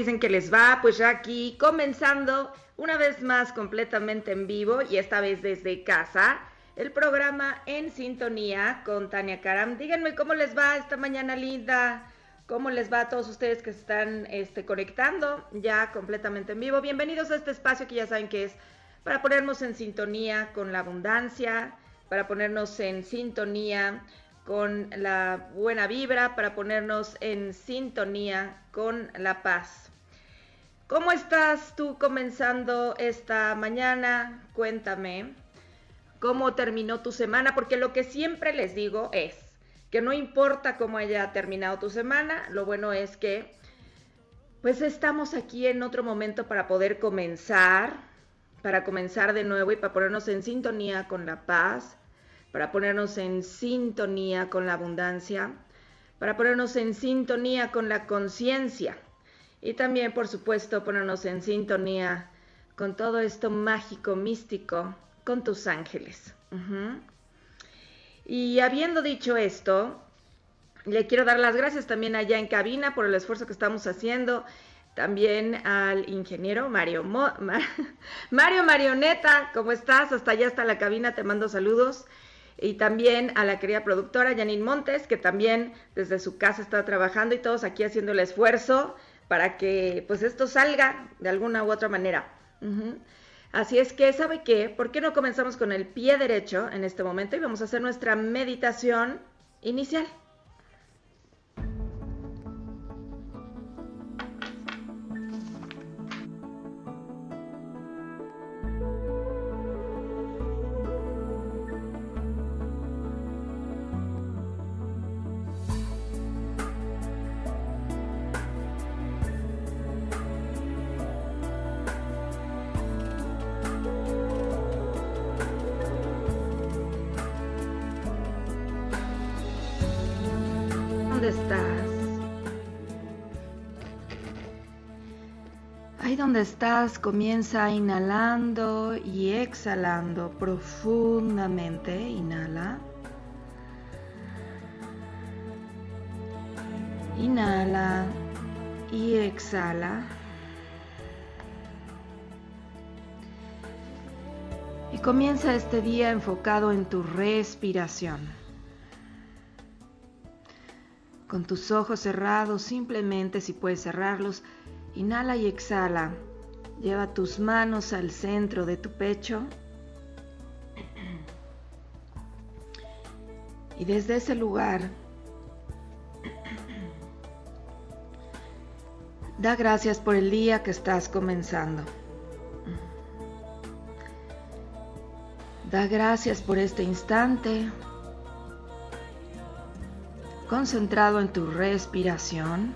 Dicen que les va? Pues ya aquí comenzando una vez más completamente en vivo y esta vez desde casa. El programa en sintonía con Tania Karam. Díganme cómo les va esta mañana linda. ¿Cómo les va a todos ustedes que se están este, conectando ya completamente en vivo? Bienvenidos a este espacio que ya saben que es para ponernos en sintonía con la abundancia, para ponernos en sintonía con la buena vibra, para ponernos en sintonía con la paz. ¿Cómo estás tú comenzando esta mañana? Cuéntame. ¿Cómo terminó tu semana? Porque lo que siempre les digo es que no importa cómo haya terminado tu semana, lo bueno es que pues estamos aquí en otro momento para poder comenzar, para comenzar de nuevo y para ponernos en sintonía con la paz, para ponernos en sintonía con la abundancia, para ponernos en sintonía con la conciencia y también, por supuesto, ponernos en sintonía con todo esto mágico, místico, con tus ángeles. Y habiendo dicho esto, le quiero dar las gracias también allá en cabina por el esfuerzo que estamos haciendo. También al ingeniero Mario, Mario Marioneta, ¿cómo estás? Hasta allá está la cabina, te mando saludos. Y también a la querida productora Janine Montes, que también desde su casa está trabajando y todos aquí haciendo el esfuerzo para que pues esto salga de alguna u otra manera. Así es que, ¿sabe qué? ¿Por qué no comenzamos con el pie derecho en este momento y vamos a hacer nuestra meditación inicial? ¿Dónde estás? Ahí donde estás, comienza inhalando y exhalando profundamente. Inhala. Inhala y exhala. Y comienza este día enfocado en tu respiración. Con tus ojos cerrados, simplemente si puedes cerrarlos, inhala y exhala. Lleva tus manos al centro de tu pecho. Y desde ese lugar, da gracias por el día que estás comenzando. Da gracias por este instante, concentrado en tu respiración,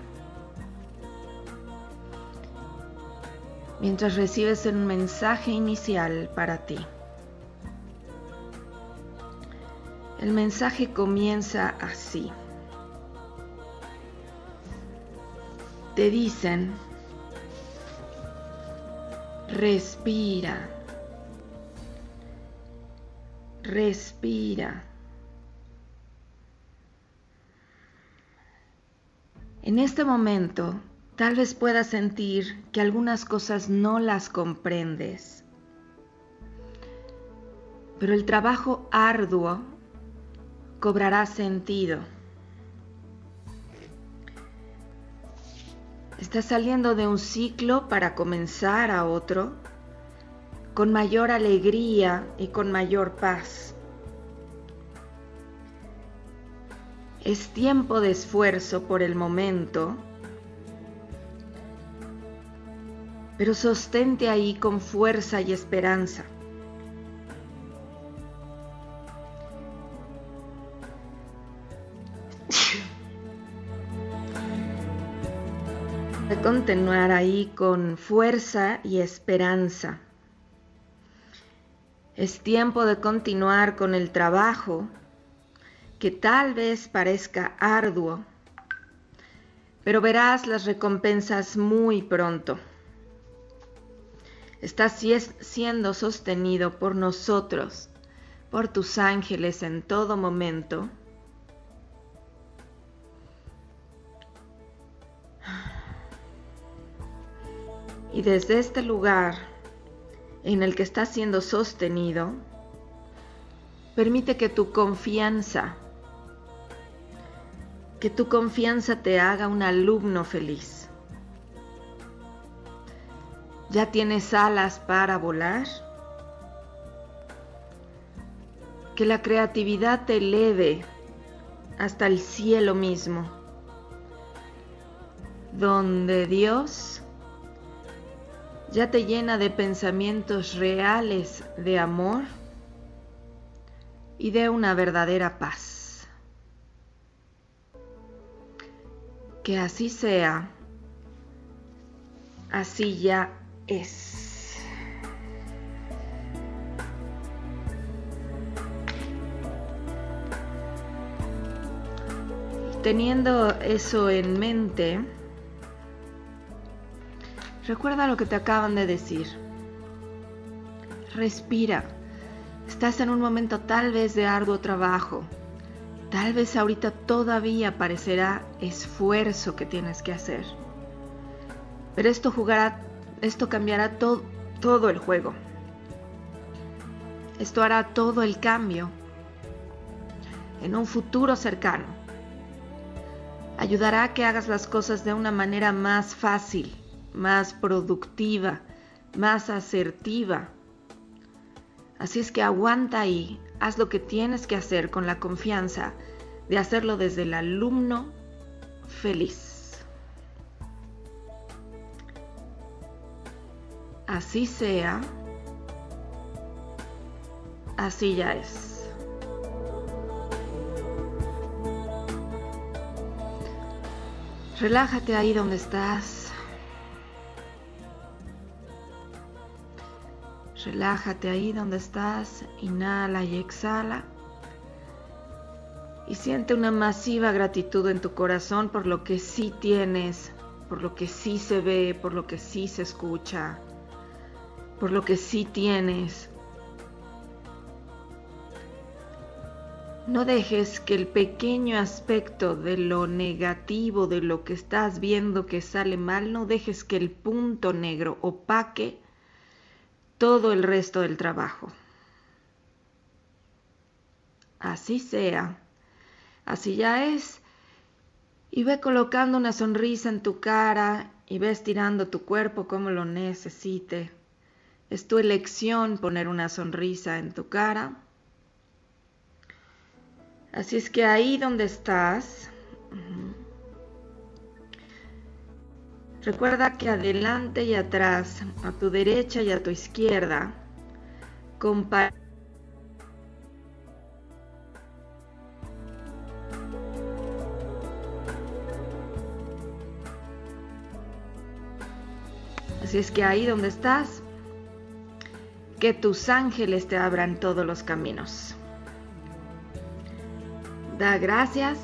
mientras recibes un mensaje inicial para ti. El mensaje comienza así. Te dicen, respira, respira. En este momento Tal vez puedas sentir que algunas cosas no las comprendes, pero el trabajo arduo cobrará sentido. Estás saliendo de un ciclo para comenzar a otro con mayor alegría y con mayor paz. Es tiempo de esfuerzo por el momento pero sostente ahí con fuerza y esperanza. De continuar ahí con fuerza y esperanza. Es tiempo de continuar con el trabajo que tal vez parezca arduo, pero verás las recompensas muy pronto está siendo sostenido por nosotros, por tus ángeles en todo momento. Y desde este lugar en el que está siendo sostenido, permite que tu confianza, que tu confianza te haga un alumno feliz. ¿Ya tienes alas para volar? Que la creatividad te eleve hasta el cielo mismo, donde Dios ya te llena de pensamientos reales de amor y de una verdadera paz. Que así sea, así ya es. Teniendo eso en mente, recuerda lo que te acaban de decir. Respira. Estás en un momento tal vez de arduo trabajo. Tal vez ahorita todavía parecerá esfuerzo que tienes que hacer. Pero esto jugará esto cambiará todo el juego. Esto hará todo el cambio en un futuro cercano. Ayudará a que hagas las cosas de una manera más fácil, más productiva, más asertiva. Así es que aguanta ahí, haz lo que tienes que hacer con la confianza de hacerlo desde el alumno feliz. así sea, así ya es. Relájate ahí donde estás. Relájate ahí donde estás. Inhala y exhala. Y siente una masiva gratitud en tu corazón por lo que sí tienes, por lo que sí se ve, por lo que sí se escucha por lo que sí tienes. No dejes que el pequeño aspecto de lo negativo, de lo que estás viendo que sale mal, no dejes que el punto negro opaque todo el resto del trabajo. Así sea, así ya es. Y ve colocando una sonrisa en tu cara y ve estirando tu cuerpo como lo necesite. Es tu elección poner una sonrisa en tu cara. Así es que ahí donde estás, recuerda que adelante y atrás, a tu derecha y a tu izquierda, Así es que ahí donde estás, que tus ángeles te abran todos los caminos. Da gracias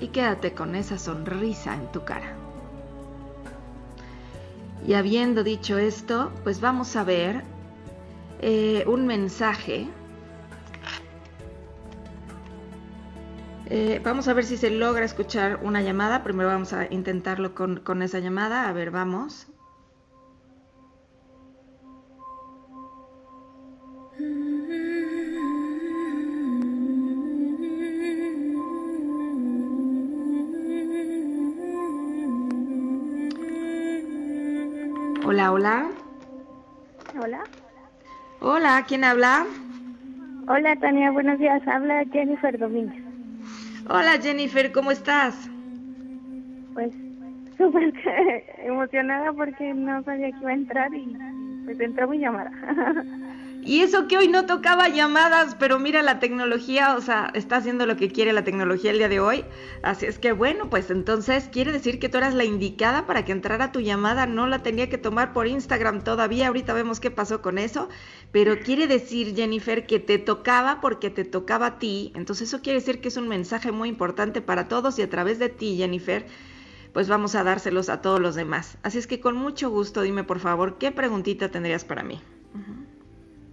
y quédate con esa sonrisa en tu cara. Y habiendo dicho esto, pues vamos a ver eh, un mensaje Eh, vamos a ver si se logra escuchar una llamada. Primero vamos a intentarlo con, con esa llamada. A ver, vamos. Hola, hola. Hola. Hola, ¿quién habla? Hola, Tania, buenos días. Habla Jennifer Domínguez. Hola, Jennifer, ¿cómo estás? Pues súper emocionada porque no sabía que iba a entrar y pues entró mi llamada. Y eso que hoy no tocaba llamadas, pero mira la tecnología, o sea, está haciendo lo que quiere la tecnología el día de hoy. Así es que bueno, pues entonces quiere decir que tú eras la indicada para que entrara tu llamada, no la tenía que tomar por Instagram todavía, ahorita vemos qué pasó con eso, pero quiere decir Jennifer que te tocaba porque te tocaba a ti, entonces eso quiere decir que es un mensaje muy importante para todos y a través de ti Jennifer, pues vamos a dárselos a todos los demás. Así es que con mucho gusto dime por favor, ¿qué preguntita tendrías para mí?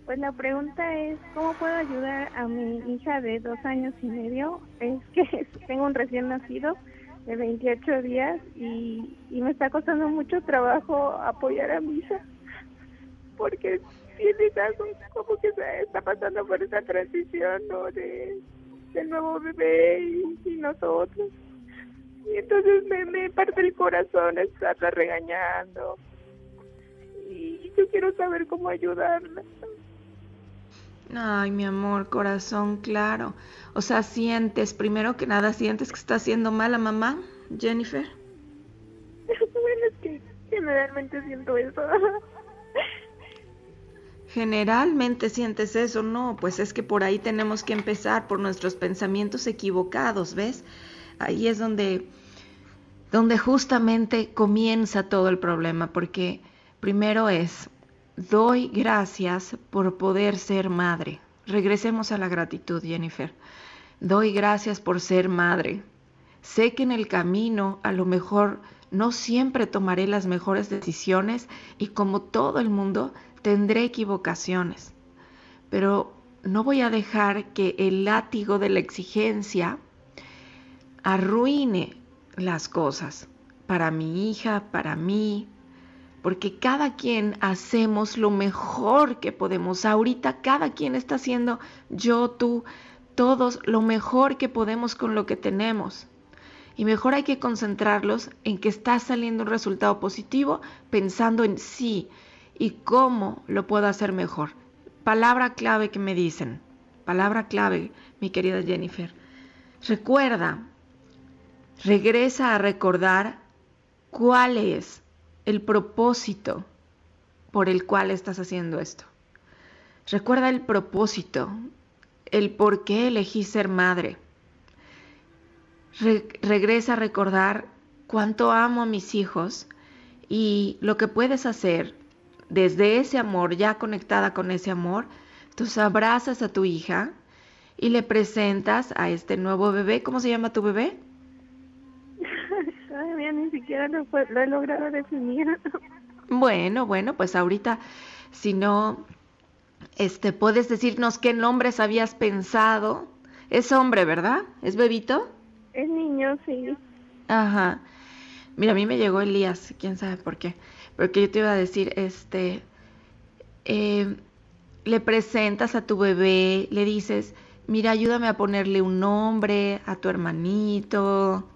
Pues la pregunta es, ¿cómo puedo ayudar a mi hija de dos años y medio? Es que tengo un recién nacido de 28 días y, y me está costando mucho trabajo apoyar a mi hija porque tiene como que se está pasando por esa transición de del nuevo bebé y, y nosotros. Y entonces me, me parte el corazón estarla regañando. Y yo quiero saber cómo ayudarla Ay, mi amor, corazón, claro. O sea, sientes, primero que nada, sientes que está haciendo mal a mamá, Jennifer. bueno es que generalmente siento eso Generalmente sientes eso, no, pues es que por ahí tenemos que empezar por nuestros pensamientos equivocados, ¿ves? Ahí es donde donde justamente comienza todo el problema, porque primero es doy gracias por poder ser madre. Regresemos a la gratitud, Jennifer. Doy gracias por ser madre. Sé que en el camino a lo mejor no siempre tomaré las mejores decisiones y como todo el mundo tendré equivocaciones, pero no voy a dejar que el látigo de la exigencia arruine las cosas para mi hija, para mí, porque cada quien hacemos lo mejor que podemos. Ahorita cada quien está haciendo, yo, tú, todos, lo mejor que podemos con lo que tenemos. Y mejor hay que concentrarlos en que está saliendo un resultado positivo, pensando en sí, y cómo lo puedo hacer mejor. Palabra clave que me dicen, palabra clave, mi querida Jennifer. Recuerda, regresa a recordar cuál es el propósito por el cual estás haciendo esto. Recuerda el propósito, el por qué elegí ser madre. regresa a recordar cuánto amo a mis hijos y lo que puedes hacer desde ese amor, ya conectada con ese amor, tú abrazas a tu hija y le presentas a este nuevo bebé. ¿Cómo se llama tu bebé? Todavía ni siquiera lo, lo he logrado definir. Bueno, bueno, pues ahorita, si no, este, puedes decirnos qué nombres habías pensado. Es hombre, ¿verdad? ¿Es bebito? Es niño, sí. Ajá. Mira, a mí me llegó Elías, quién sabe por qué. Porque yo te iba a decir, este, eh, le presentas a tu bebé, le dices, mira, ayúdame a ponerle un nombre a tu hermanito,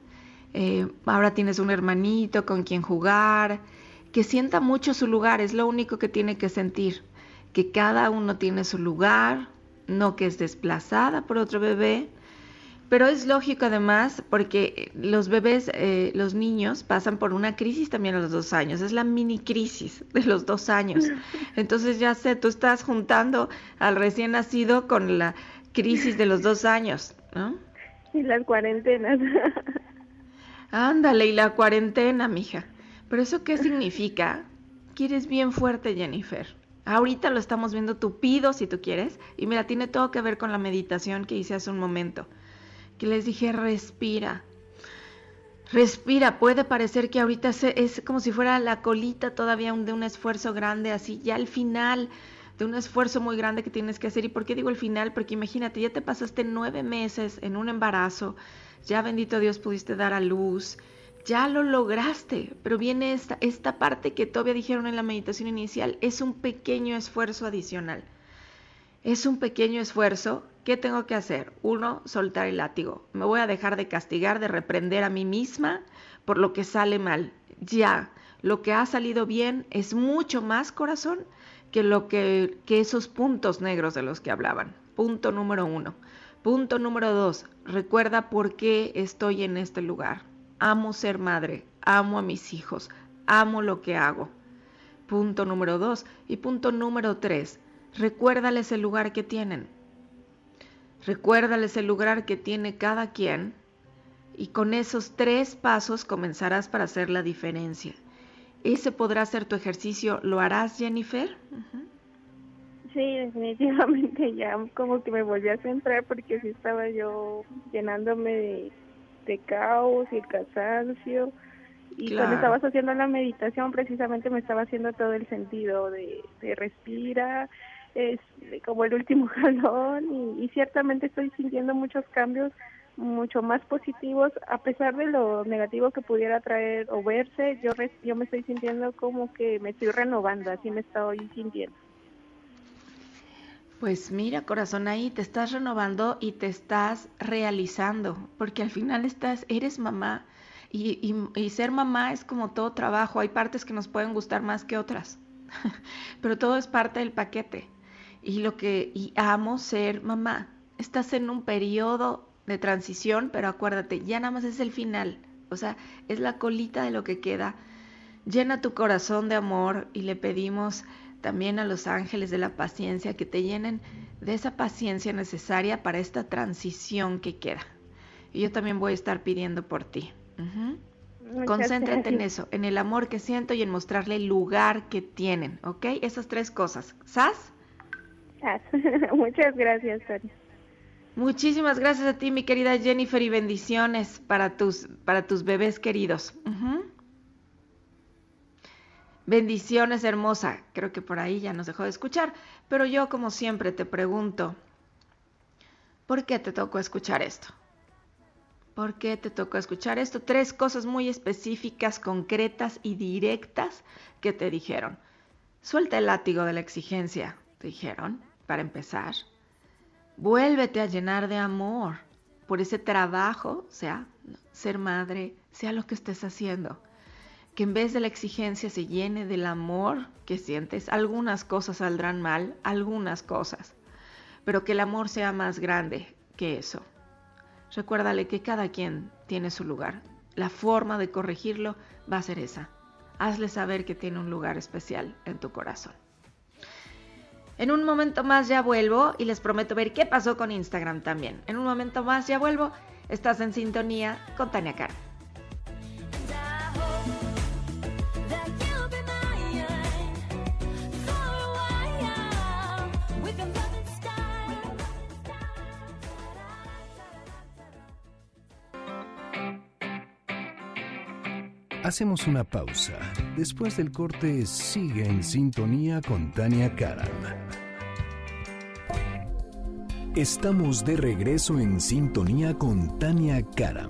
eh, ahora tienes un hermanito con quien jugar, que sienta mucho su lugar, es lo único que tiene que sentir, que cada uno tiene su lugar, no que es desplazada por otro bebé, pero es lógico además porque los bebés, eh, los niños pasan por una crisis también a los dos años, es la mini crisis de los dos años. Entonces ya sé, tú estás juntando al recién nacido con la crisis de los dos años, ¿no? Y las cuarentenas. Ándale, y la cuarentena, mija. ¿Pero eso qué significa? Que eres bien fuerte, Jennifer. Ahorita lo estamos viendo tupido, si tú quieres. Y mira, tiene todo que ver con la meditación que hice hace un momento. Que les dije, respira. Respira. Puede parecer que ahorita es como si fuera la colita todavía de un esfuerzo grande, así. Ya al final de un esfuerzo muy grande que tienes que hacer. ¿Y por qué digo el final? Porque imagínate, ya te pasaste nueve meses en un embarazo, ya bendito Dios pudiste dar a luz, ya lo lograste, pero viene esta, esta parte que todavía dijeron en la meditación inicial, es un pequeño esfuerzo adicional. Es un pequeño esfuerzo. ¿Qué tengo que hacer? Uno, soltar el látigo. Me voy a dejar de castigar, de reprender a mí misma por lo que sale mal. Ya, lo que ha salido bien es mucho más corazón que, lo que, que esos puntos negros de los que hablaban. Punto número uno. Punto número dos, recuerda por qué estoy en este lugar. Amo ser madre, amo a mis hijos, amo lo que hago. Punto número dos. Y punto número tres, recuérdales el lugar que tienen. Recuérdales el lugar que tiene cada quien y con esos tres pasos comenzarás para hacer la diferencia. Ese podrá ser tu ejercicio. ¿Lo harás, Jennifer? Sí, definitivamente ya como que me volví a centrar porque sí estaba yo llenándome de, de caos y el cansancio. Y cuando estabas haciendo la meditación precisamente me estaba haciendo todo el sentido de, de respira, es como el último jalón. Y, y ciertamente estoy sintiendo muchos cambios mucho más positivos a pesar de lo negativo que pudiera traer o verse yo yo me estoy sintiendo como que me estoy renovando así me estoy sintiendo pues mira corazón ahí te estás renovando y te estás realizando porque al final estás eres mamá y, y, y ser mamá es como todo trabajo hay partes que nos pueden gustar más que otras pero todo es parte del paquete y lo que y amo ser mamá estás en un periodo de transición, pero acuérdate, ya nada más es el final, o sea, es la colita de lo que queda. Llena tu corazón de amor y le pedimos también a los ángeles de la paciencia que te llenen de esa paciencia necesaria para esta transición que queda. Y yo también voy a estar pidiendo por ti. Concéntrate en eso, en el amor que siento y en mostrarle el lugar que tienen, ¿ok? Esas tres cosas. ¿Sas? Muchas gracias, Tania. Muchísimas gracias a ti, mi querida Jennifer, y bendiciones para tus, para tus bebés queridos. Bendiciones, hermosa. Creo que por ahí ya nos dejó de escuchar, pero yo, como siempre, te pregunto, ¿por qué te tocó escuchar esto? ¿Por qué te tocó escuchar esto? Tres cosas muy específicas, concretas y directas que te dijeron. Suelta el látigo de la exigencia, te dijeron, para empezar. Vuélvete a llenar de amor por ese trabajo, sea ser madre, sea lo que estés haciendo. Que en vez de la exigencia se llene del amor que sientes. Algunas cosas saldrán mal, algunas cosas, pero que el amor sea más grande que eso. Recuérdale que cada quien tiene su lugar. La forma de corregirlo va a ser esa. Hazle saber que tiene un lugar especial en tu corazón. En un momento más ya vuelvo y les prometo ver qué pasó con Instagram también. En un momento más ya vuelvo. Estás en sintonía con Tania Cara. Hacemos una pausa. Después del corte, sigue en sintonía con Tania Karam. Estamos de regreso en sintonía con Tania Karam.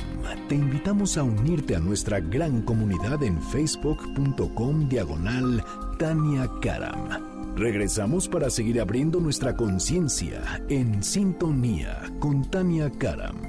Te invitamos a unirte a nuestra gran comunidad en facebook.com diagonal Tania Karam. Regresamos para seguir abriendo nuestra conciencia en sintonía con Tania Karam.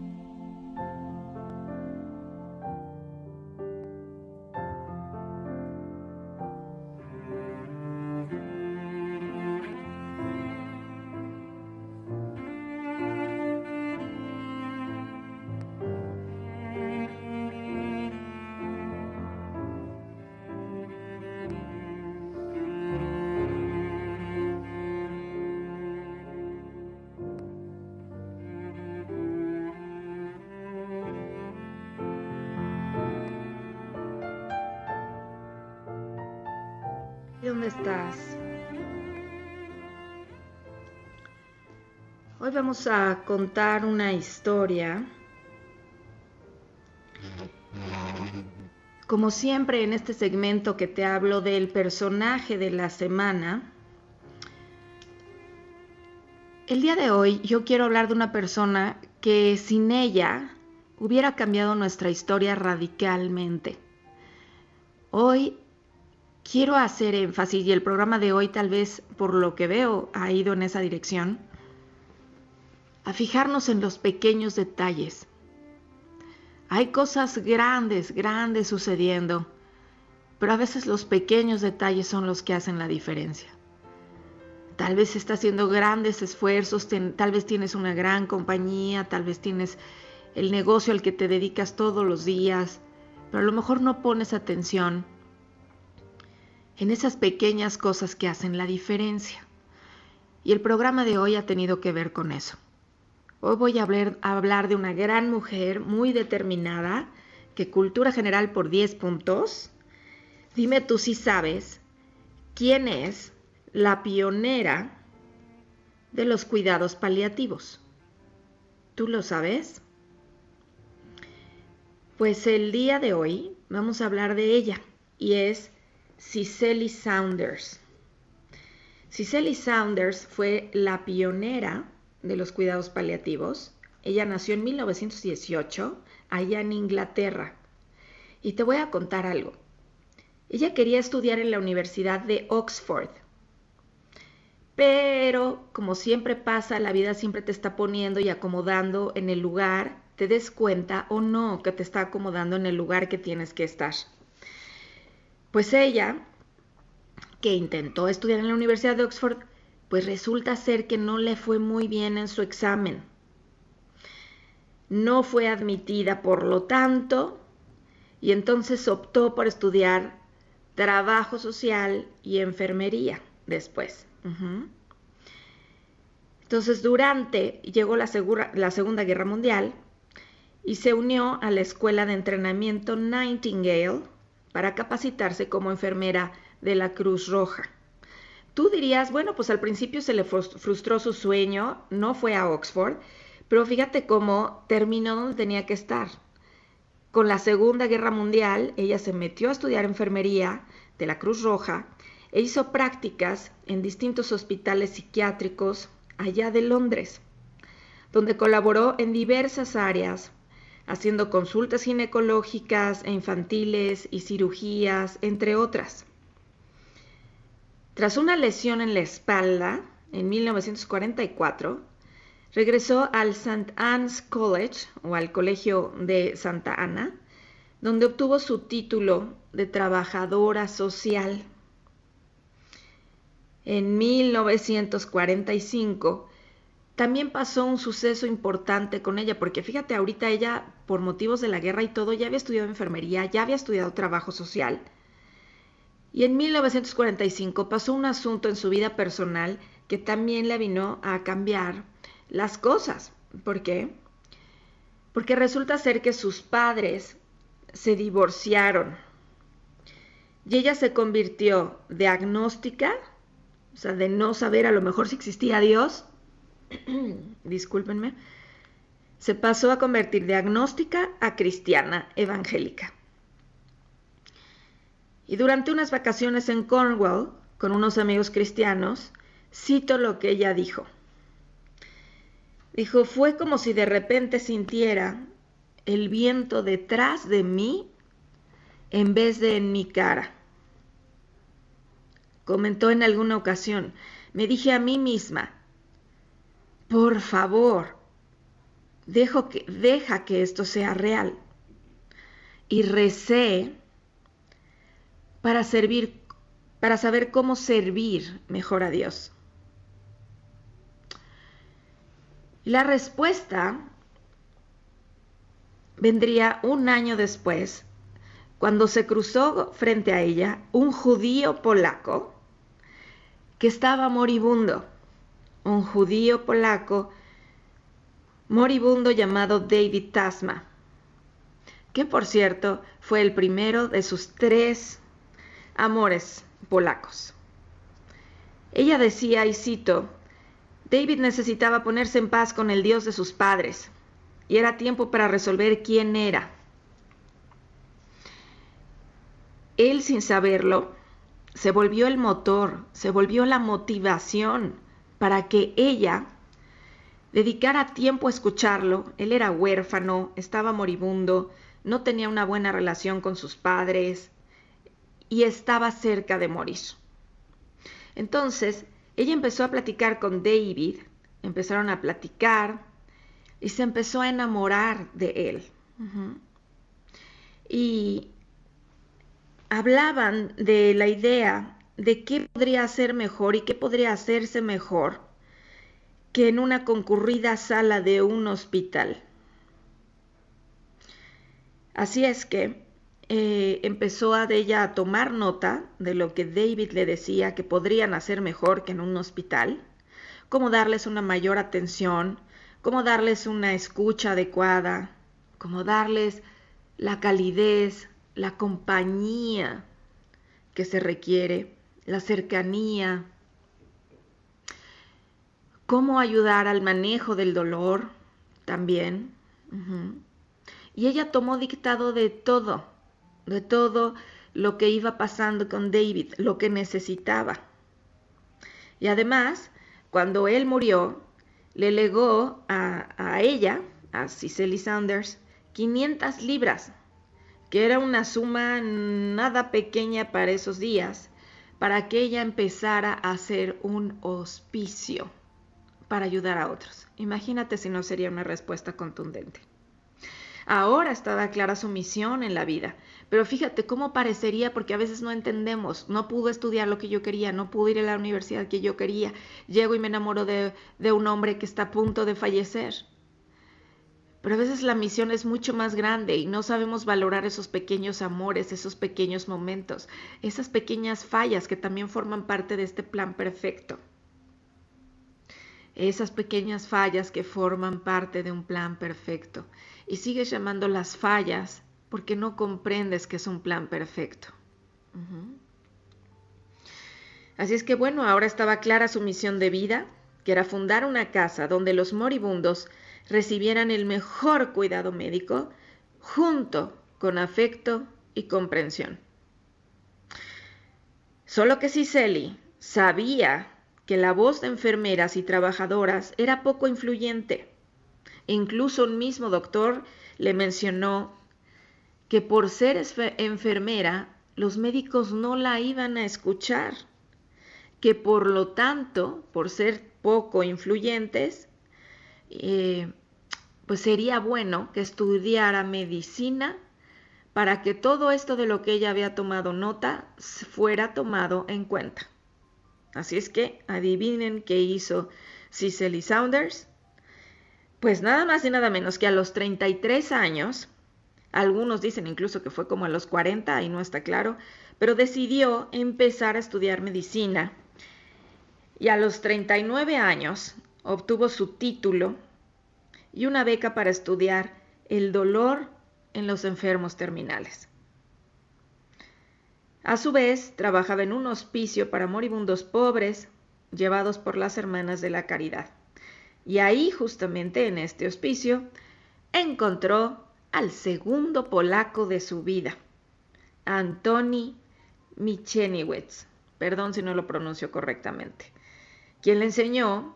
vamos a contar una historia Como siempre en este segmento que te hablo del personaje de la semana, el día de hoy yo quiero hablar de una persona que sin ella hubiera cambiado nuestra historia radicalmente. Hoy quiero hacer énfasis y el programa de hoy tal vez por lo que veo ha ido en esa dirección, a fijarnos en los pequeños detalles. Hay cosas grandes, grandes sucediendo, pero a veces los pequeños detalles son los que hacen la diferencia. Tal vez estás haciendo grandes esfuerzos, tal vez tienes una gran compañía, tal vez tienes el negocio al que te dedicas todos los días, pero a lo mejor no pones atención en esas pequeñas cosas que hacen la diferencia. Y el programa de hoy ha tenido que ver con eso. Hoy voy a hablar, de una gran mujer muy determinada, que cultura general por 10 puntos. Dime tú si sabes quién es la pionera de los cuidados paliativos. ¿Tú lo sabes? Pues el día de hoy vamos a hablar de ella y es Cicely Saunders. Cicely Saunders fue la pionera de los cuidados paliativos. Ella nació en 1918 allá en Inglaterra. Y te voy a contar algo. Ella quería estudiar en la Universidad de Oxford pero como siempre pasa, la vida siempre te está poniendo y acomodando en el lugar, te des cuenta o no que te está acomodando en el lugar que tienes que estar. Pues ella, que intentó estudiar en la Universidad de Oxford, pues resulta ser que no le fue muy bien en su examen. No fue admitida, por lo tanto, y entonces optó por estudiar trabajo social y enfermería después. Entonces, durante, llegó la, la Segunda Guerra Mundial y se unió a la Escuela de Entrenamiento Nightingale para capacitarse como enfermera de la Cruz Roja. Tú dirías, bueno, pues al principio se le frustró su sueño, no fue a Oxford, pero fíjate cómo terminó donde tenía que estar. Con la Segunda Guerra Mundial, ella se metió a estudiar enfermería de la Cruz Roja e hizo prácticas en distintos hospitales psiquiátricos allá de Londres, donde colaboró en diversas áreas, haciendo consultas ginecológicas e infantiles y cirugías, entre otras. Tras una lesión en la espalda, en 1944, regresó al St. Anne's College o al Colegio de Santa Ana, donde obtuvo su título de trabajadora social en 1945 también pasó un suceso importante con ella, porque fíjate, ahorita ella, por motivos de la guerra y todo, ya había estudiado enfermería, ya había estudiado trabajo social. Y en 1945 pasó un asunto en su vida personal que también le vino a cambiar las cosas. ¿Por qué? Porque resulta ser que sus padres se divorciaron y ella se convirtió de agnóstica o sea, de no saber a lo mejor si existía Dios, discúlpenme, se pasó a convertir de agnóstica a cristiana evangélica. Y durante unas vacaciones en Cornwall, con unos amigos cristianos, cito lo que ella dijo. Dijo, fue como si de repente sintiera el viento detrás de mí en vez de en mi cara comentó en alguna ocasión, me dije a mí misma, por favor, dejo que, deja que esto sea real. Y recé para servir, para saber cómo servir mejor a Dios. La respuesta vendría un año después, cuando se cruzó frente a ella un judío polaco que estaba moribundo, un judío polaco moribundo llamado David Tasma, que por cierto fue el primero de sus tres amores polacos. Ella decía, y cito, David necesitaba ponerse en paz con el Dios de sus padres, y era tiempo para resolver quién era. él sin saberlo se volvió el motor, se volvió la motivación para que ella dedicara tiempo a escucharlo. Él era huérfano, estaba moribundo, no tenía una buena relación con sus padres y estaba cerca de morir. Entonces, ella empezó a platicar con David, empezaron a platicar y se empezó a enamorar de él. Y hablaban de la idea de qué podría hacer mejor y qué podría hacerse mejor que en una concurrida sala de un hospital. Así es que eh, empezó a ella a tomar nota de lo que David le decía que podrían hacer mejor que en un hospital, cómo darles una mayor atención, cómo darles una escucha adecuada, cómo darles la calidez, la compañía que se requiere, la cercanía, cómo ayudar al manejo del dolor también. Y ella tomó dictado de todo, de todo lo que iba pasando con David, lo que necesitaba. Y además, cuando él murió, le legó a, a ella, a Cicely Sanders, 500 libras, que era una suma nada pequeña para esos días, para que ella empezara a hacer un hospicio para ayudar a otros. Imagínate si no sería una respuesta contundente. Ahora estaba clara su misión en la vida, pero fíjate cómo parecería porque a veces no entendemos, no pudo estudiar lo que yo quería, no pudo ir a la universidad que yo quería, llego y me enamoro de, de un hombre que está a punto de fallecer. Pero a veces la misión es mucho más grande y no sabemos valorar esos pequeños amores, esos pequeños momentos, esas pequeñas fallas que también forman parte de este plan perfecto. Esas pequeñas fallas que forman parte de un plan perfecto. Y sigues llamando las fallas porque no comprendes que es un plan perfecto. Así es que bueno, ahora estaba clara su misión de vida, que era fundar una casa donde los moribundos recibieran el mejor cuidado médico junto con afecto y comprensión. Solo que Cicely sabía que la voz de enfermeras y trabajadoras era poco influyente. Incluso un mismo doctor le mencionó que por ser enfermera los médicos no la iban a escuchar, que por lo tanto, por ser poco influyentes, eh, pues sería bueno que estudiara medicina para que todo esto de lo que ella había tomado nota fuera tomado en cuenta. Así es que adivinen qué hizo Cicely Saunders. Pues nada más y nada menos que a los 33 años, algunos dicen incluso que fue como a los 40, y no está claro, pero decidió empezar a estudiar medicina. Y a los 39 años obtuvo su título y una beca para estudiar el dolor en los enfermos terminales. A su vez, trabajaba en un hospicio para moribundos pobres llevados por las hermanas de la caridad. Y ahí, justamente en este hospicio, encontró al segundo polaco de su vida, Antoni Micheniewicz, perdón si no lo pronuncio correctamente, quien le enseñó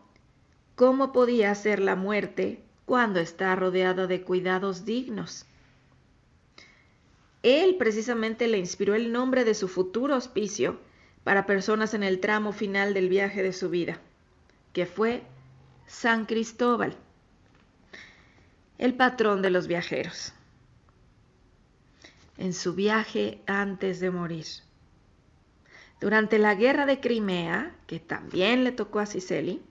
cómo podía ser la muerte cuando está rodeado de cuidados dignos. Él precisamente le inspiró el nombre de su futuro hospicio para personas en el tramo final del viaje de su vida, que fue San Cristóbal, el patrón de los viajeros. En su viaje antes de morir. Durante la guerra de Crimea, que también le tocó a Cicely,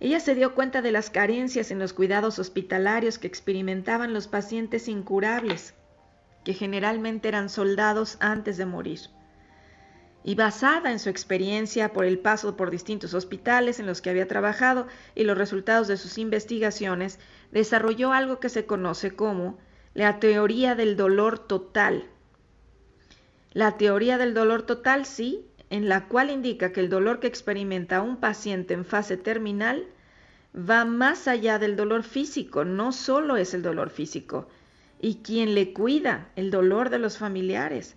ella se dio cuenta de las carencias en los cuidados hospitalarios que experimentaban los pacientes incurables, que generalmente eran soldados antes de morir. Y basada en su experiencia por el paso por distintos hospitales en los que había trabajado y los resultados de sus investigaciones, desarrolló algo que se conoce como la teoría del dolor total. La teoría del dolor total, sí, en la cual indica que el dolor que experimenta un paciente en fase terminal va más allá del dolor físico, no solo es el dolor físico, y quien le cuida el dolor de los familiares,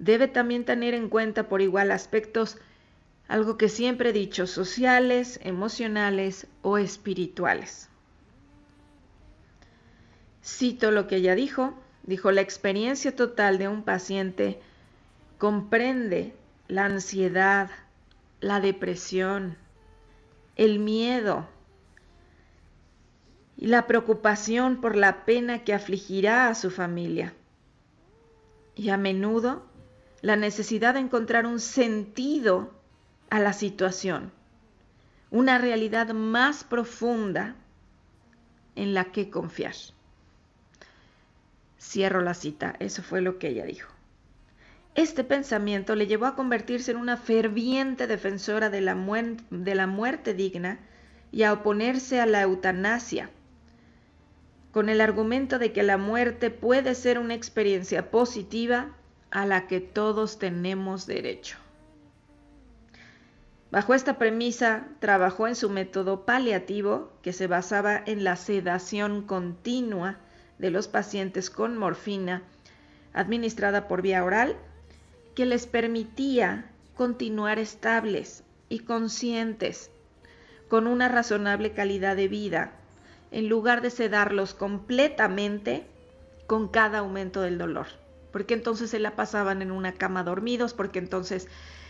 debe también tener en cuenta por igual aspectos, algo que siempre he dicho, sociales, emocionales o espirituales. Cito lo que ella dijo, dijo, la experiencia total de un paciente comprende la ansiedad, la depresión, el miedo y la preocupación por la pena que afligirá a su familia. Y a menudo la necesidad de encontrar un sentido a la situación, una realidad más profunda en la que confiar. Cierro la cita, eso fue lo que ella dijo. Este pensamiento le llevó a convertirse en una ferviente defensora de la, muerte digna y a oponerse a la eutanasia, con el argumento de que la muerte puede ser una experiencia positiva a la que todos tenemos derecho. Bajo esta premisa, trabajó en su método paliativo, que se basaba en la sedación continua de los pacientes con morfina administrada por vía oral, que les permitía continuar estables y conscientes, con una razonable calidad de vida, en lugar de sedarlos completamente con cada aumento del dolor. Porque entonces se la pasaban en una cama dormidos, porque entonces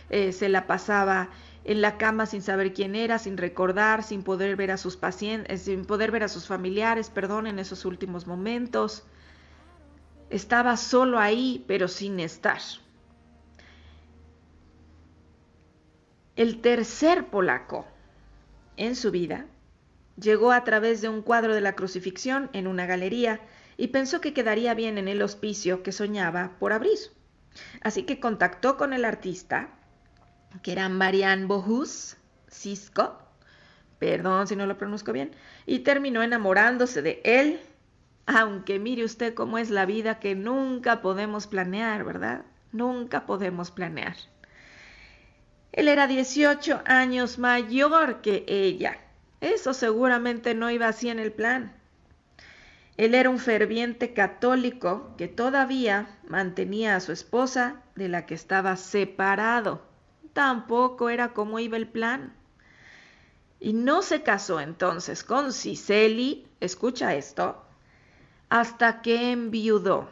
eh, se la pasaba en la cama sin saber quién era, sin recordar, sin poder ver a sus pacientes, sin poder ver a sus familiares, perdón, en esos últimos momentos. Estaba solo ahí, pero sin estar. El tercer polaco en su vida llegó a través de un cuadro de la crucifixión en una galería y pensó que quedaría bien en el hospicio que soñaba por abrir. Así que contactó con el artista que era Marianne Bohus Cisco, perdón si no lo pronuncio bien, y terminó enamorándose de él, aunque mire usted cómo es la vida que nunca podemos planear, ¿verdad? Nunca podemos planear. Él era 18 años mayor que ella. Eso seguramente no iba así en el plan. Él era un ferviente católico que todavía mantenía a su esposa de la que estaba separado tampoco era como iba el plan. Y no se casó entonces con Ciceli, escucha esto, hasta que enviudó.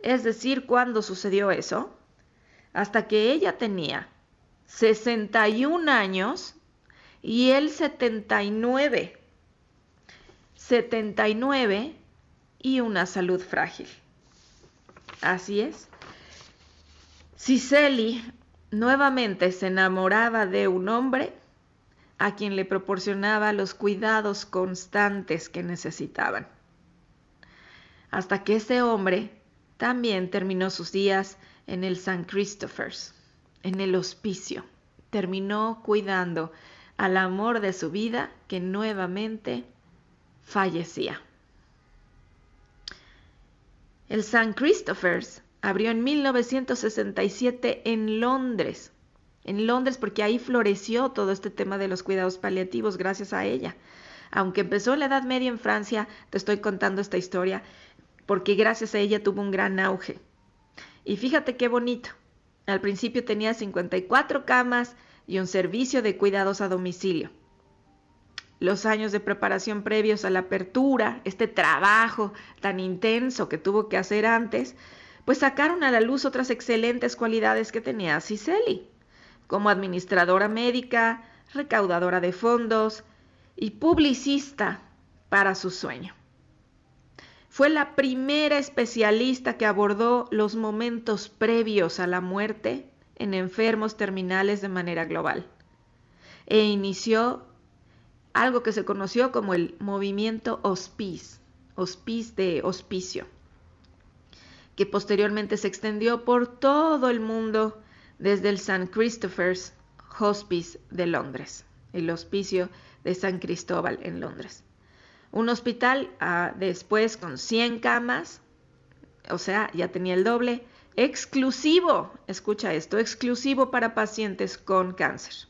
Es decir, ¿cuándo sucedió eso? Hasta que ella tenía 61 años y él 79. 79 y una salud frágil. Así es. Ciceli nuevamente se enamoraba de un hombre a quien le proporcionaba los cuidados constantes que necesitaban. Hasta que ese hombre también terminó sus días en el San Christopher's, en el hospicio. Terminó cuidando al amor de su vida que nuevamente fallecía. El San Christopher's abrió en 1967 en Londres. En Londres porque ahí floreció todo este tema de los cuidados paliativos gracias a ella. Aunque empezó en la Edad Media en Francia, te estoy contando esta historia porque gracias a ella tuvo un gran auge. Y fíjate qué bonito. Al principio tenía 54 camas y un servicio de cuidados a domicilio. Los años de preparación previos a la apertura, este trabajo tan intenso que tuvo que hacer antes, pues sacaron a la luz otras excelentes cualidades que tenía Cicely, como administradora médica, recaudadora de fondos y publicista para su sueño. Fue la primera especialista que abordó los momentos previos a la muerte en enfermos terminales de manera global e inició algo que se conoció como el movimiento hospice, hospice de hospicio que posteriormente se extendió por todo el mundo desde el St. Christopher's Hospice de Londres, el hospicio de San Cristóbal en Londres. Un hospital ah, después con 100 camas, o sea, ya tenía el doble, exclusivo, escucha esto, exclusivo para pacientes con cáncer.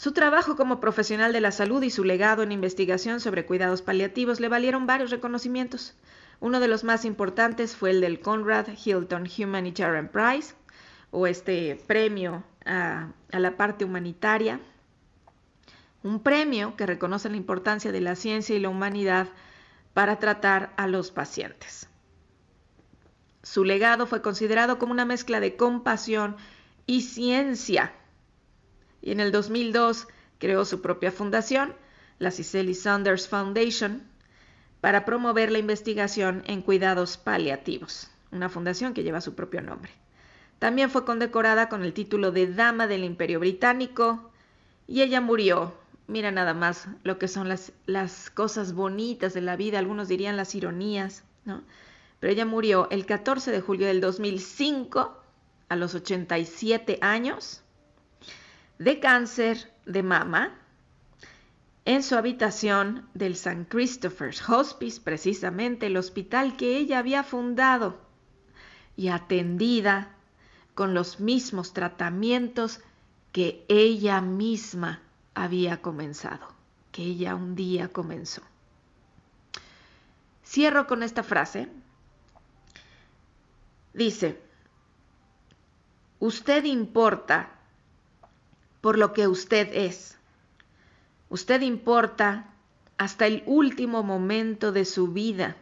Su trabajo como profesional de la salud y su legado en investigación sobre cuidados paliativos le valieron varios reconocimientos. Uno de los más importantes fue el del Conrad Hilton Humanitarian Prize, o este premio a, a la parte humanitaria. Un premio que reconoce la importancia de la ciencia y la humanidad para tratar a los pacientes. Su legado fue considerado como una mezcla de compasión y ciencia. Y en el 2002 creó su propia fundación, la Cicely Saunders Foundation, para promover la investigación en cuidados paliativos, una fundación que lleva su propio nombre. También fue condecorada con el título de Dama del Imperio Británico y ella murió. Mira nada más lo que son las, las cosas bonitas de la vida, algunos dirían las ironías, ¿no? Pero ella murió el 14 de julio del 2005 a los 87 años de cáncer de mama en su habitación del St. Christopher's Hospice, precisamente el hospital que ella había fundado, y atendida con los mismos tratamientos que ella misma había comenzado, que ella un día comenzó. Cierro con esta frase. Dice, usted importa por lo que usted es. Usted importa hasta el último momento de su vida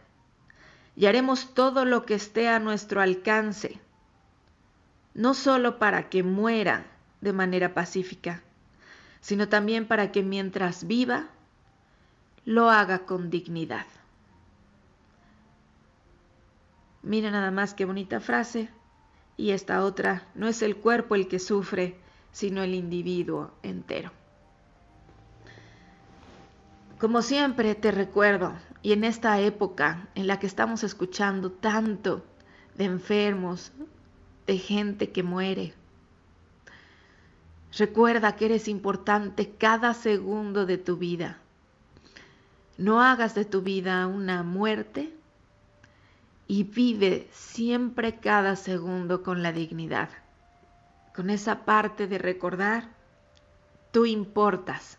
y haremos todo lo que esté a nuestro alcance, no solo para que muera de manera pacífica, sino también para que mientras viva lo haga con dignidad. Mira nada más qué bonita frase. Y esta otra, no es el cuerpo el que sufre, sino el individuo entero. Como siempre te recuerdo, y en esta época en la que estamos escuchando tanto de enfermos, de gente que muere, recuerda que eres importante cada segundo de tu vida. No hagas de tu vida una muerte y vive siempre cada segundo con la dignidad con esa parte de recordar, tú importas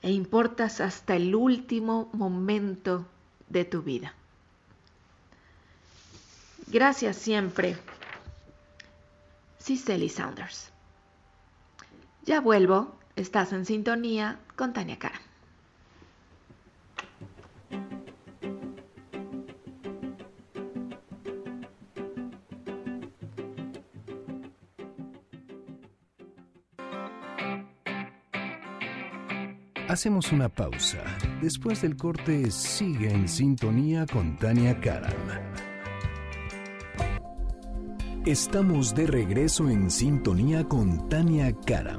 e importas hasta el último momento de tu vida. Gracias siempre, Cicely Saunders. Ya vuelvo, estás en sintonía con Tania Cara. Hacemos una pausa. Después del corte, sigue en sintonía con Tania Karam. Estamos de regreso en sintonía con Tania Karam.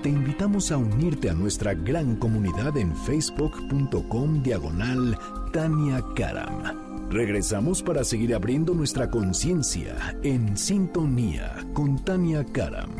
Te invitamos a unirte a nuestra gran comunidad en facebook.com diagonal Tania Karam. Regresamos para seguir abriendo nuestra conciencia en sintonía con Tania Karam.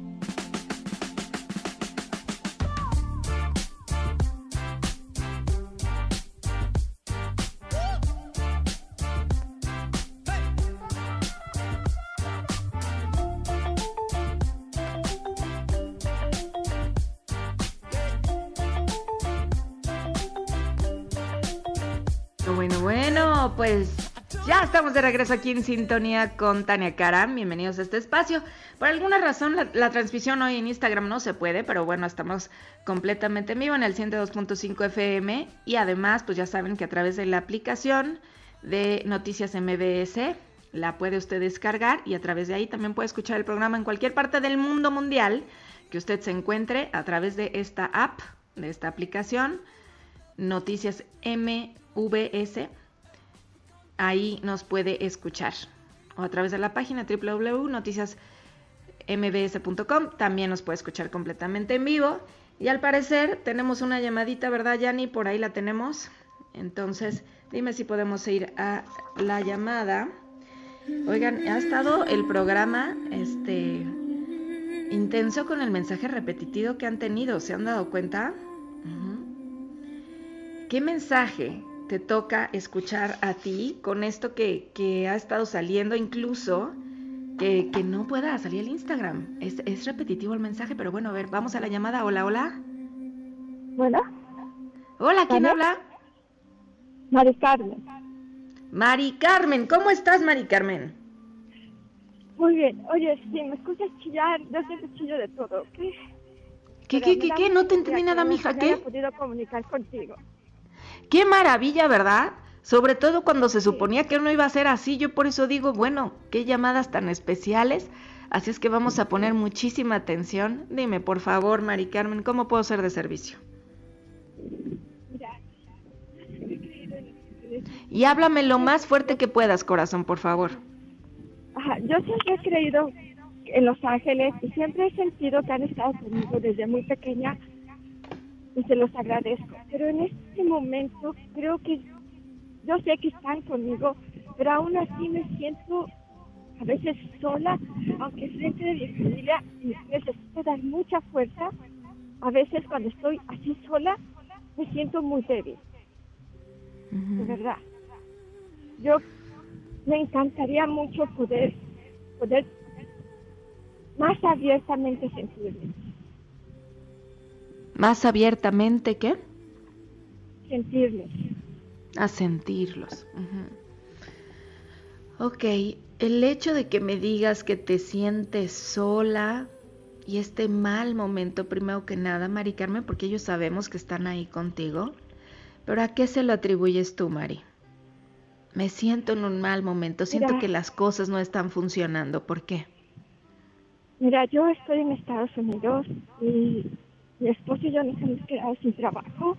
de regreso aquí en sintonía con Tania Karam. Bienvenidos a este espacio. Por alguna razón la, transmisión hoy en Instagram no se puede, pero bueno, estamos completamente en vivo en el 102.5 FM y además pues ya saben que a través de la aplicación de Noticias MBS la puede usted descargar y a través de ahí también puede escuchar el programa en cualquier parte del mundo mundial que usted se encuentre a través de esta app, de esta aplicación, Noticias MVS ahí nos puede escuchar. O a través de la página www.noticiasmbs.com también nos puede escuchar completamente en vivo. Y al parecer tenemos una llamadita, ¿verdad, Yanni? Por ahí la tenemos. Entonces, dime si podemos ir a la llamada. Oigan, ha estado el programa este intenso con el mensaje repetitivo que han tenido, ¿se han dado cuenta? ¿Qué mensaje te toca escuchar a ti con esto que, ha estado saliendo, incluso que, no pueda salir el Instagram. Es, repetitivo el mensaje, pero bueno, a ver, vamos a la llamada. Hola, hola. Hola. Hola, ¿quién ¿Vale? habla? Mari Carmen. Mari Carmen, ¿cómo estás, Mari Carmen? Muy bien. Oye, si me escuchas chillar, yo siempre chillo de todo, ¿ok? ¿Qué, qué, qué, qué? No te entendí nada, que mija, ¿qué? haya podido comunicar contigo. Qué maravilla, ¿verdad? Sobre todo cuando se suponía que no iba a ser así, yo por eso digo, bueno, qué llamadas tan especiales. Así es que vamos a poner muchísima atención. Dime, por favor, Mari Carmen, ¿cómo puedo ser de servicio? Y háblame lo más fuerte que puedas, corazón, por favor. Ajá, yo siempre he creído en Los Ángeles y siempre he sentido que han estado conmigo desde muy pequeña y se los agradezco. Pero en este momento creo que yo sé que están conmigo, pero aún así me siento a veces sola, aunque frente de mi familia necesito dar mucha fuerza. A veces cuando estoy así sola me siento muy débil, de verdad. Yo me encantaría mucho poder poder más abiertamente sentirme, Más abiertamente, ¿qué? sentirme. A sentirlos. Ujú. Ok, el hecho de que me digas que te sientes sola y este mal momento, primero que nada, Mari Carmen, porque ellos sabemos que están ahí contigo, pero ¿a qué se lo atribuyes tú, Mari? Me siento en un mal momento, siento Mira. que las cosas no están funcionando, ¿por qué? Mira, yo estoy en Estados Unidos y mi esposo y yo nos hemos quedado sin trabajo.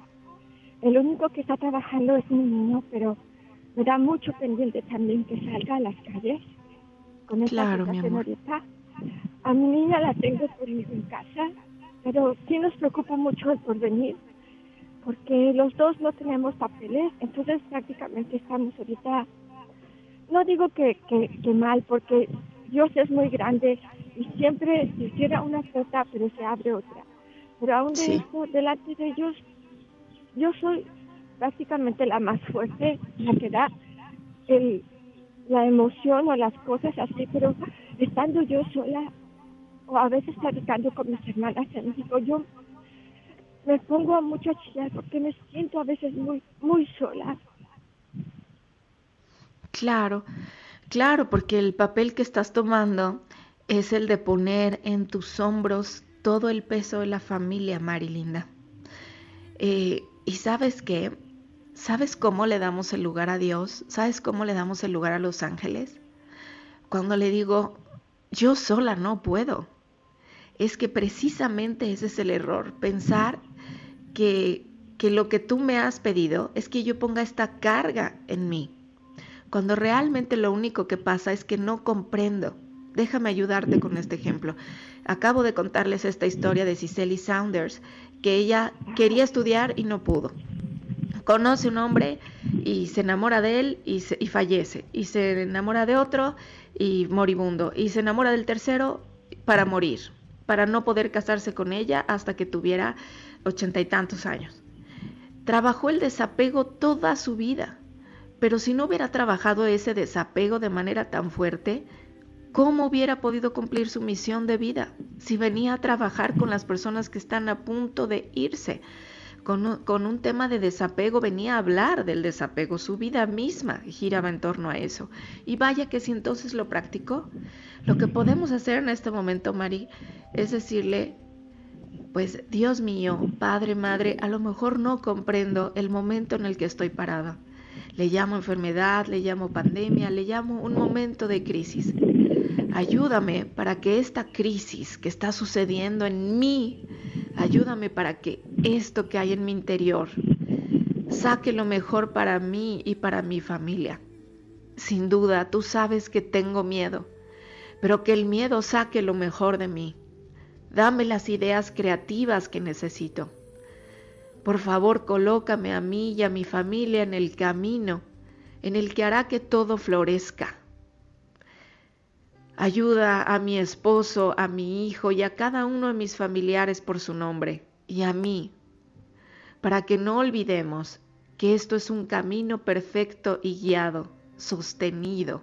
El único que está trabajando es mi niño, pero me da mucho pendiente también que salga a las calles con esta Claro, mi situación amor. ahorita. A mi niña la tengo conmigo en casa, pero sí nos preocupa mucho el porvenir, porque los dos no tenemos papeles, entonces prácticamente estamos ahorita, no digo que, que, que mal, porque Dios es muy grande y siempre se cierra una puerta, pero se abre otra. Pero aún de Sí. eso, delante de ellos, yo soy prácticamente la más fuerte, la que da el, la emoción o las cosas así, pero estando yo sola o a veces platicando con mis hermanas en México, yo me pongo mucho a chillar porque me siento a veces muy, muy sola. Claro, claro, porque el papel que estás tomando es el de poner en tus hombros todo el peso de la familia, Mari Linda. Eh, y sabes qué, ¿sabes cómo le damos el lugar a Dios? ¿Sabes cómo le damos el lugar a los ángeles? Cuando le digo, yo sola no puedo. Es que precisamente ese es el error, pensar que, que lo que tú me has pedido es que yo ponga esta carga en mí cuando realmente lo único que pasa es que no comprendo. Déjame ayudarte con este ejemplo. Acabo de contarles esta historia de Cicely Saunders, que ella quería estudiar y no pudo. Conoce un hombre y se enamora de él y, y fallece. Y se enamora de otro y moribundo. Y se enamora del tercero para morir, para no poder casarse con ella hasta que tuviera ochenta y tantos años. Trabajó el desapego toda su vida. Pero si no hubiera trabajado ese desapego de manera tan fuerte, ¿cómo hubiera podido cumplir su misión de vida? Si venía a trabajar con las personas que están a punto de irse, con un, tema de desapego, venía a hablar del desapego, su vida misma giraba en torno a eso. Y vaya que si entonces lo practicó, lo que podemos hacer en este momento, Mari, es decirle, pues Dios mío, Padre, Madre, a lo mejor no comprendo el momento en el que estoy parada. Le llamo enfermedad, le llamo pandemia, le llamo un momento de crisis. Ayúdame para que esta crisis que está sucediendo en mí, ayúdame para que esto que hay en mi interior saque lo mejor para mí y para mi familia. Sin duda, tú sabes que tengo miedo, pero que el miedo saque lo mejor de mí. Dame las ideas creativas que necesito. Por favor, colócame a mí y a mi familia en el camino en el que hará que todo florezca. Ayuda a mi esposo, a mi hijo y a cada uno de mis familiares por su nombre y a mí, para que no olvidemos que esto es un camino perfecto y guiado, sostenido.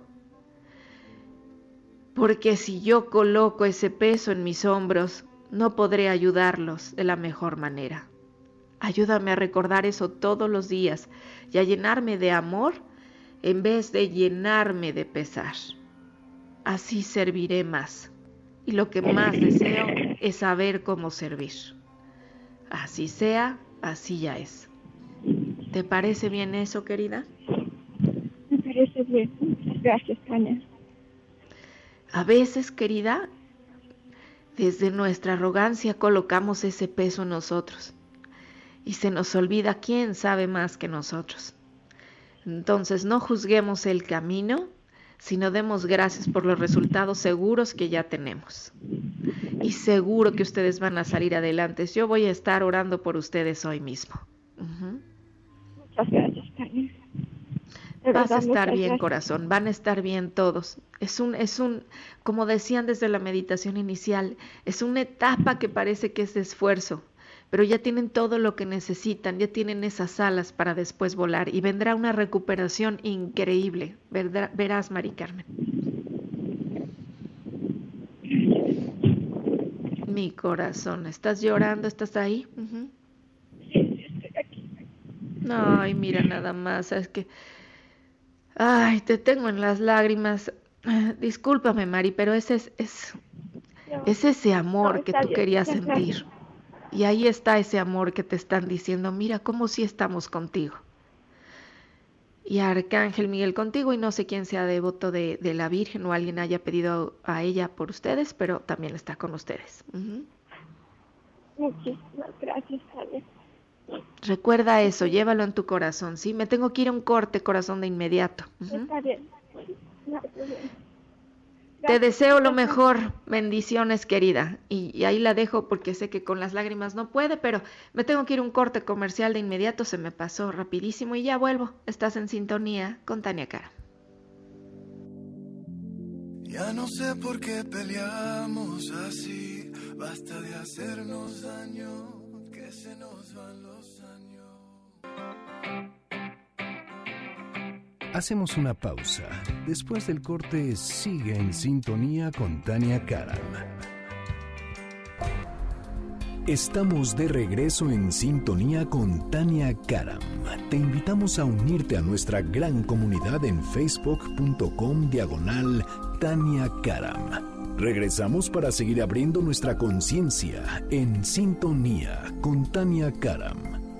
Porque si yo coloco ese peso en mis hombros, no podré ayudarlos de la mejor manera. Ayúdame a recordar eso todos los días y a llenarme de amor en vez de llenarme de pesar. Así serviré más. Y lo que más deseo es saber cómo servir. Así sea, así ya es. ¿Te parece bien eso, querida? Me parece bien. Gracias, Tania. A veces, querida, desde nuestra arrogancia colocamos ese peso en nosotros y se nos olvida quién sabe más que nosotros. Entonces no juzguemos el camino, sino demos gracias por los resultados seguros que ya tenemos. Y seguro que ustedes van a salir adelante. Yo voy a estar orando por ustedes hoy mismo. Muchas gracias. Vas a estar bien, corazón, van a estar bien todos. Es un, es un, como decían desde la meditación inicial, es una etapa que parece que es de esfuerzo, pero ya tienen todo lo que necesitan, ya tienen esas alas para después volar y vendrá una recuperación increíble. verás, Mari Carmen. Mi corazón, ¿estás llorando? ¿Estás ahí? Sí, estoy aquí. Ay, mira nada más, es que Ay, te tengo en las lágrimas. Discúlpame, Mari, pero ese es, es, ese amor que tú querías sentir. Y ahí está ese amor que te están diciendo, mira cómo sí estamos contigo. Y Arcángel Miguel contigo, y no sé quién sea devoto de, la Virgen o alguien haya pedido a ella por ustedes, pero también está con ustedes. Muchísimas gracias, Javier. Recuerda eso, llévalo en tu corazón, ¿sí? Me tengo que ir a un corte, corazón, de inmediato. Está bien. Te deseo lo mejor, bendiciones querida. Y, ahí la dejo porque sé que con las lágrimas no puede, pero me tengo que ir a un corte comercial de inmediato, se me pasó rapidísimo y ya vuelvo. Estás en sintonía con Tania Cara. Ya no sé por qué peleamos así, basta de hacernos daño, que se nos van los Hacemos una pausa. Después del corte, sigue en sintonía con Tania Karam. Estamos de regreso en sintonía con Tania Karam. Te invitamos a unirte a nuestra gran comunidad en facebook.com diagonal Tania Karam. Regresamos para seguir abriendo nuestra conciencia en sintonía con Tania Karam.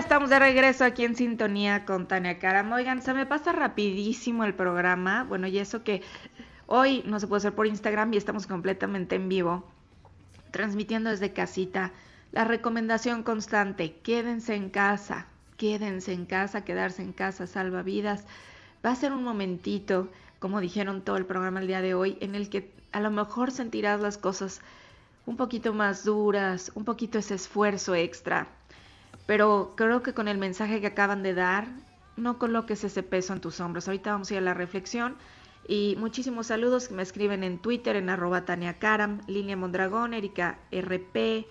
estamos de regreso aquí en sintonía con Tania Karam. Oigan, se me pasa rapidísimo el programa. Bueno, y eso que hoy no se puede hacer por Instagram y estamos completamente en vivo, transmitiendo desde casita. La recomendación constante, quédense en casa, quédense en casa, quedarse en casa salva vidas. Va a ser un momentito, como dijeron todo el programa el día de hoy, en el que a lo mejor sentirás las cosas un poquito más duras, un poquito ese esfuerzo extra pero creo que con el mensaje que acaban de dar, no coloques ese peso en tus hombros. Ahorita vamos a ir a la reflexión. Y muchísimos saludos que me escriben en Twitter, en arroba Tania Karam, Línea Mondragón, Erika RP.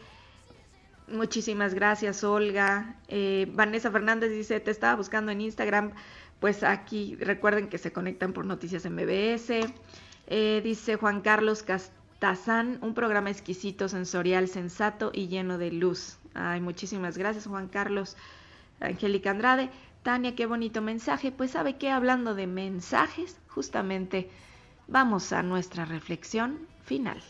Muchísimas gracias, Olga. Eh, Vanessa Fernández dice, te estaba buscando en Instagram. Pues aquí recuerden que se conectan por Noticias MBS. Eh, dice Juan Carlos Castazán, un programa exquisito, sensorial, sensato y lleno de luz. Ay, muchísimas gracias Juan Carlos, Angélica Andrade. Tania, qué bonito mensaje. Pues sabe que hablando de mensajes, justamente vamos a nuestra reflexión final.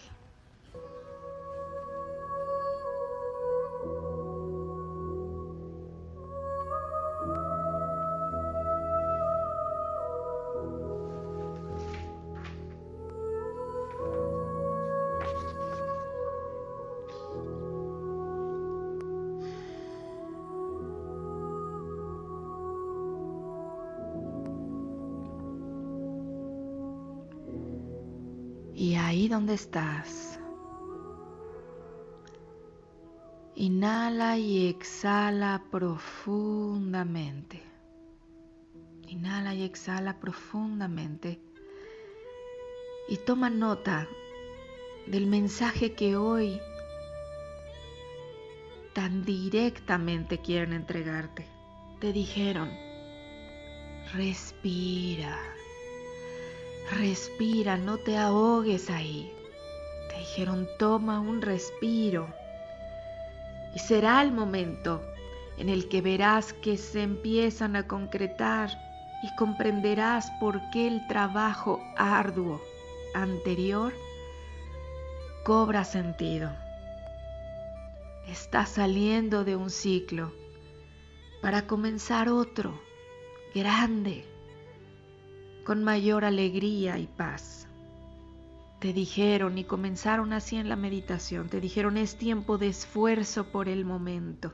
Estás. Inhala y exhala profundamente. Inhala y exhala profundamente. y toma nota del mensaje que hoy tan directamente quieren entregarte. Te dijeron, respira, respira, no te ahogues ahí. Dijeron, toma un respiro. Y será el momento en el que verás que se empiezan a concretar y comprenderás por qué el trabajo arduo anterior cobra sentido. Estás saliendo de un ciclo para comenzar otro, grande, con mayor alegría y paz. Te dijeron y comenzaron así en la meditación, te dijeron es tiempo de esfuerzo por el momento,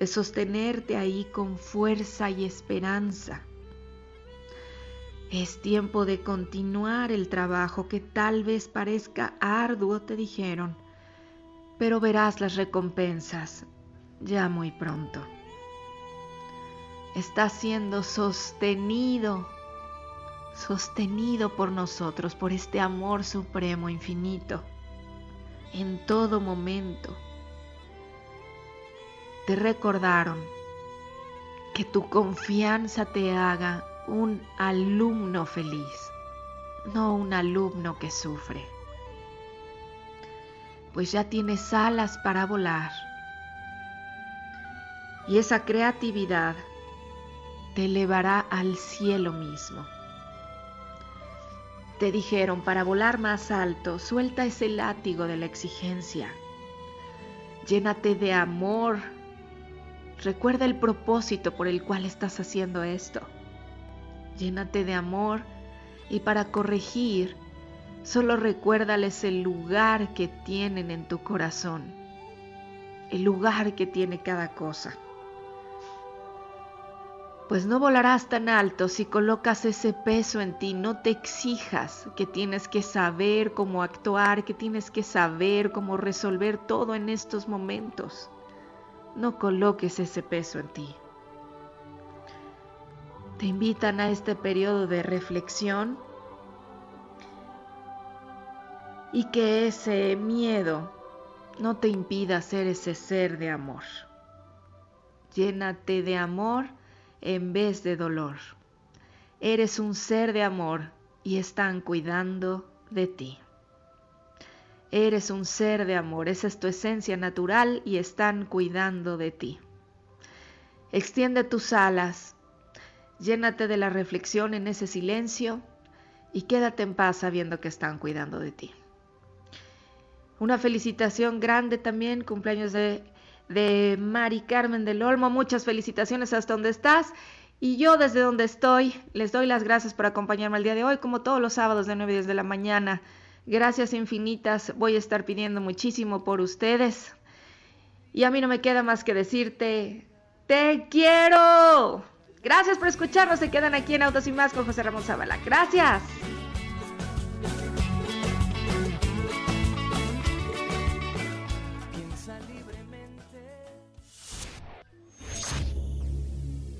de sostenerte ahí con fuerza y esperanza. Es tiempo de continuar el trabajo que tal vez parezca arduo, te dijeron, pero verás las recompensas ya muy pronto. Está siendo sostenido sostenido por nosotros, por este amor supremo infinito, en todo momento. Te recordaron que tu confianza te haga un alumno feliz, no un alumno que sufre, pues ya tienes alas para volar. Y esa creatividad te elevará al cielo mismo. Te dijeron, para volar más alto, suelta ese látigo de la exigencia. Llénate de amor. Recuerda el propósito por el cual estás haciendo esto. Llénate de amor y para corregir, solo recuérdales el lugar que tienen en tu corazón, el lugar que tiene cada cosa pues no volarás tan alto si colocas ese peso en ti, no te exijas que tienes que saber cómo actuar, que tienes que saber cómo resolver todo en estos momentos. No coloques ese peso en ti. Te invitan a este periodo de reflexión y que ese miedo no te impida ser ese ser de amor. Llénate de amor en vez de dolor. Eres un ser de amor y están cuidando de ti. Eres un ser de amor, esa es tu esencia natural y están cuidando de ti. Extiende tus alas, llénate de la reflexión en ese silencio y quédate en paz sabiendo que están cuidando de ti. Una felicitación grande también, cumpleaños de de Mari Carmen del Olmo. Muchas felicitaciones hasta donde estás. Y yo desde donde estoy, les doy las gracias por acompañarme el día de hoy, como todos los sábados de 9 y 10 de la mañana. Gracias infinitas, voy a estar pidiendo muchísimo por ustedes. Y a mí no me queda más que decirte, te quiero. Gracias por escucharnos, se quedan aquí en Autos y Más con José Ramón Zavala. Gracias.